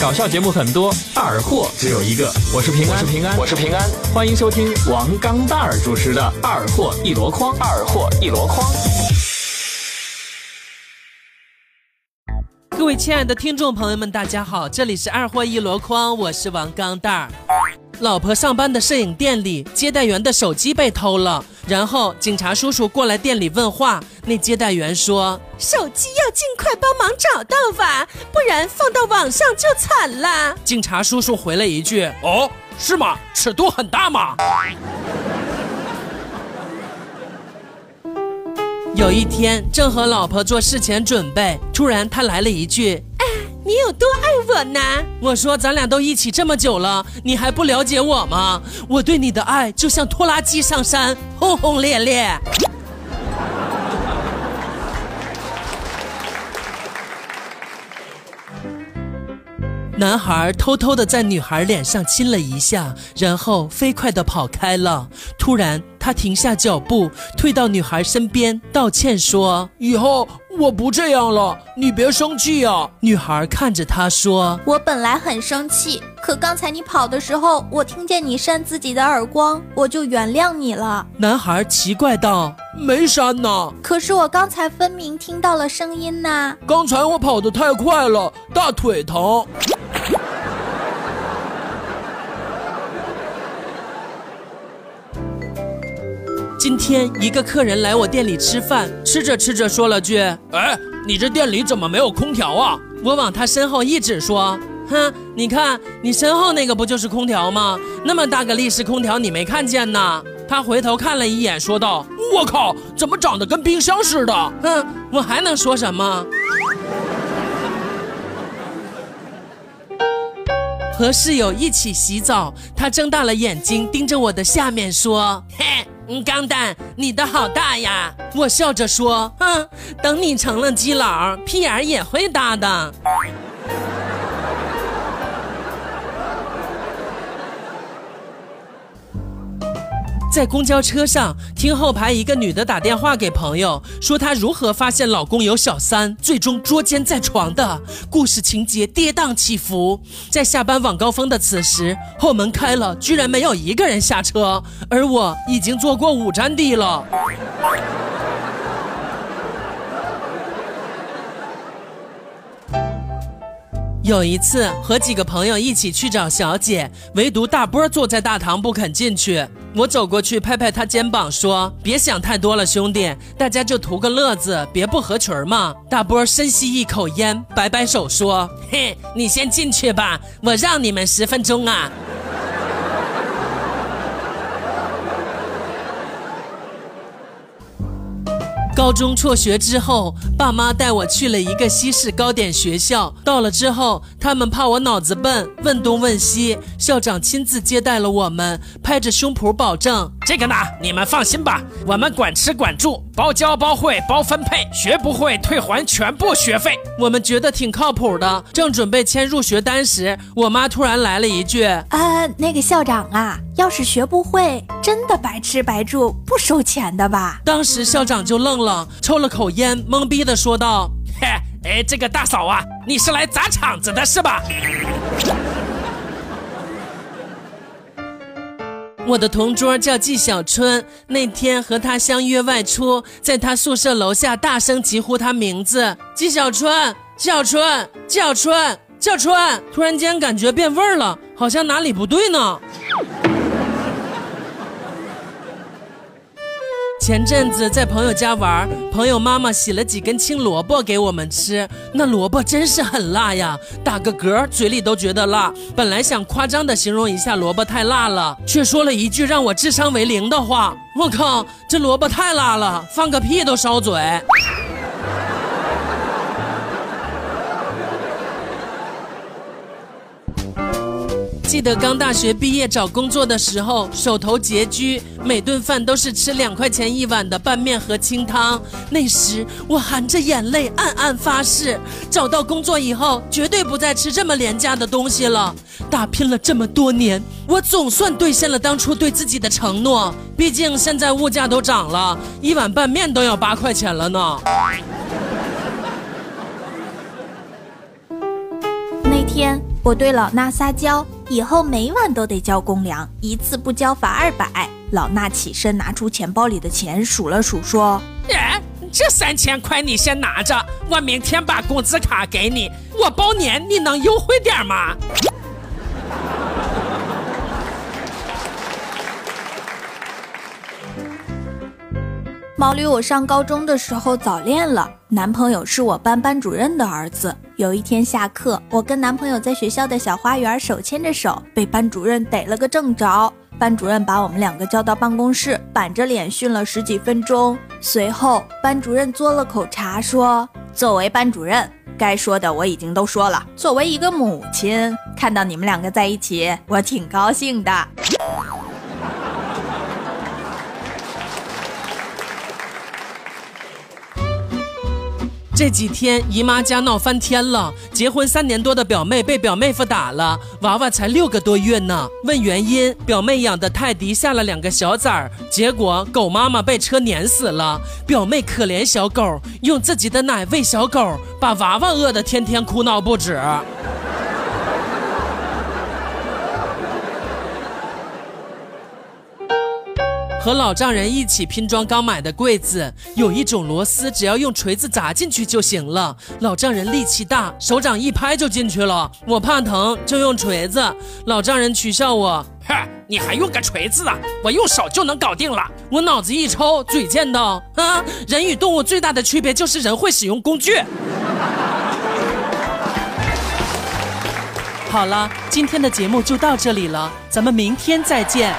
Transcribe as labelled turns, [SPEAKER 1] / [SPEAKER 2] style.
[SPEAKER 1] 搞笑节目很多，二货只有一个。我是平安，我是平安，我是平安。欢迎收听王刚蛋儿主持的《二货一箩筐》。二货一箩筐。
[SPEAKER 2] 各位亲爱的听众朋友们，大家好，这里是《二货一箩筐》，我是王刚蛋儿。老婆上班的摄影店里，接待员的手机被偷了，然后警察叔叔过来店里问话。那接待员说：“
[SPEAKER 3] 手机要尽快帮忙找到吧，不然放到网上就惨了。”
[SPEAKER 2] 警察叔叔回了一句：“哦，是吗？尺度很大吗？”有一天，正和老婆做事前准备，突然他来了一句。
[SPEAKER 3] 你有多爱我呢？
[SPEAKER 2] 我说咱俩都一起这么久了，你还不了解我吗？我对你的爱就像拖拉机上山，轰轰烈烈。男孩偷偷的在女孩脸上亲了一下，然后飞快的跑开了。突然，他停下脚步，退到女孩身边，道歉说：“以后我不这样了，你别生气呀。”女孩看着他说：“
[SPEAKER 4] 我本来很生气，可刚才你跑的时候，我听见你扇自己的耳光，我就原谅你了。”
[SPEAKER 2] 男孩奇怪道：“没扇呢，
[SPEAKER 4] 可是我刚才分明听到了声音呢。
[SPEAKER 2] 刚才我跑得太快了，大腿疼。”今天一个客人来我店里吃饭，吃着吃着说了句：“哎，你这店里怎么没有空调啊？”我往他身后一指说：“哼，你看你身后那个不就是空调吗？那么大个立式空调你没看见呢？”他回头看了一眼，说道：“我靠，怎么长得跟冰箱似的？”哼，我还能说什么？和室友一起洗澡，他睁大了眼睛盯着我的下面说：“嘿。”钢蛋，你的好大呀！我笑着说：“哼，等你成了基佬，屁眼也会大的。”在公交车上，听后排一个女的打电话给朋友，说她如何发现老公有小三，最终捉奸在床的故事情节跌宕起伏。在下班晚高峰的此时，后门开了，居然没有一个人下车，而我已经坐过五站地了。有一次和几个朋友一起去找小姐，唯独大波坐在大堂不肯进去。我走过去拍拍他肩膀说：“别想太多了，兄弟，大家就图个乐子，别不合群嘛。”大波深吸一口烟，摆摆手说：“嘿，你先进去吧，我让你们十分钟啊。”高中辍学之后，爸妈带我去了一个西式糕点学校。到了之后，他们怕我脑子笨，问东问西。校长亲自接待了我们，拍着胸脯保证：“这个呢，你们放心吧，我们管吃管住，包教包会包分配，学不会退还全部学费。”我们觉得挺靠谱的。正准备签入学单时，我妈突然来了一句：“
[SPEAKER 4] 啊，那个校长啊，要是学不会，真的白吃白住，不收钱的吧？”
[SPEAKER 2] 当时校长就愣了。抽了口烟，懵逼的说道：“嘿，哎，这个大嫂啊，你是来砸场子的是吧？”我的同桌叫季小春，那天和他相约外出，在他宿舍楼下大声疾呼他名字：“季小春，季小春，季小春，季小春！”突然间感觉变味儿了，好像哪里不对呢。前阵子在朋友家玩，朋友妈妈洗了几根青萝卜给我们吃，那萝卜真是很辣呀，打个嗝嘴里都觉得辣。本来想夸张的形容一下萝卜太辣了，却说了一句让我智商为零的话：我靠，这萝卜太辣了，放个屁都烧嘴。记得刚大学毕业找工作的时候，手头拮据，每顿饭都是吃两块钱一碗的拌面和清汤。那时我含着眼泪暗暗发誓，找到工作以后绝对不再吃这么廉价的东西了。打拼了这么多年，我总算兑现了当初对自己的承诺。毕竟现在物价都涨了，一碗拌面都要八块钱了呢。
[SPEAKER 4] 那天，我对老衲撒娇，以后每晚都得交公粮，一次不交罚二百。老衲起身拿出钱包里的钱数了数，说：“
[SPEAKER 2] 哎，这三千块你先拿着，我明天把工资卡给你。我包年，你能优惠点吗？”
[SPEAKER 4] 毛驴，我上高中的时候早恋了，男朋友是我班班主任的儿子。有一天下课，我跟男朋友在学校的小花园手牵着手，被班主任逮了个正着。班主任把我们两个叫到办公室，板着脸训了十几分钟。随后，班主任嘬了口茶，说：“作为班主任，该说的我已经都说了。作为一个母亲，看到你们两个在一起，我挺高兴的。”
[SPEAKER 2] 这几天姨妈家闹翻天了，结婚三年多的表妹被表妹夫打了，娃娃才六个多月呢。问原因，表妹养的泰迪下了两个小崽儿，结果狗妈妈被车碾死了。表妹可怜小狗，用自己的奶喂小狗，把娃娃饿得天天哭闹不止。和老丈人一起拼装刚买的柜子，有一种螺丝，只要用锤子砸进去就行了。老丈人力气大，手掌一拍就进去了。我怕疼，就用锤子。老丈人取笑我：“
[SPEAKER 5] 哼，你还用个锤子啊？我用手就能搞定了。”
[SPEAKER 2] 我脑子一抽，嘴贱道：“啊，人与动物最大的区别就是人会使用工具。”好了，今天的节目就到这里了，咱们明天再见。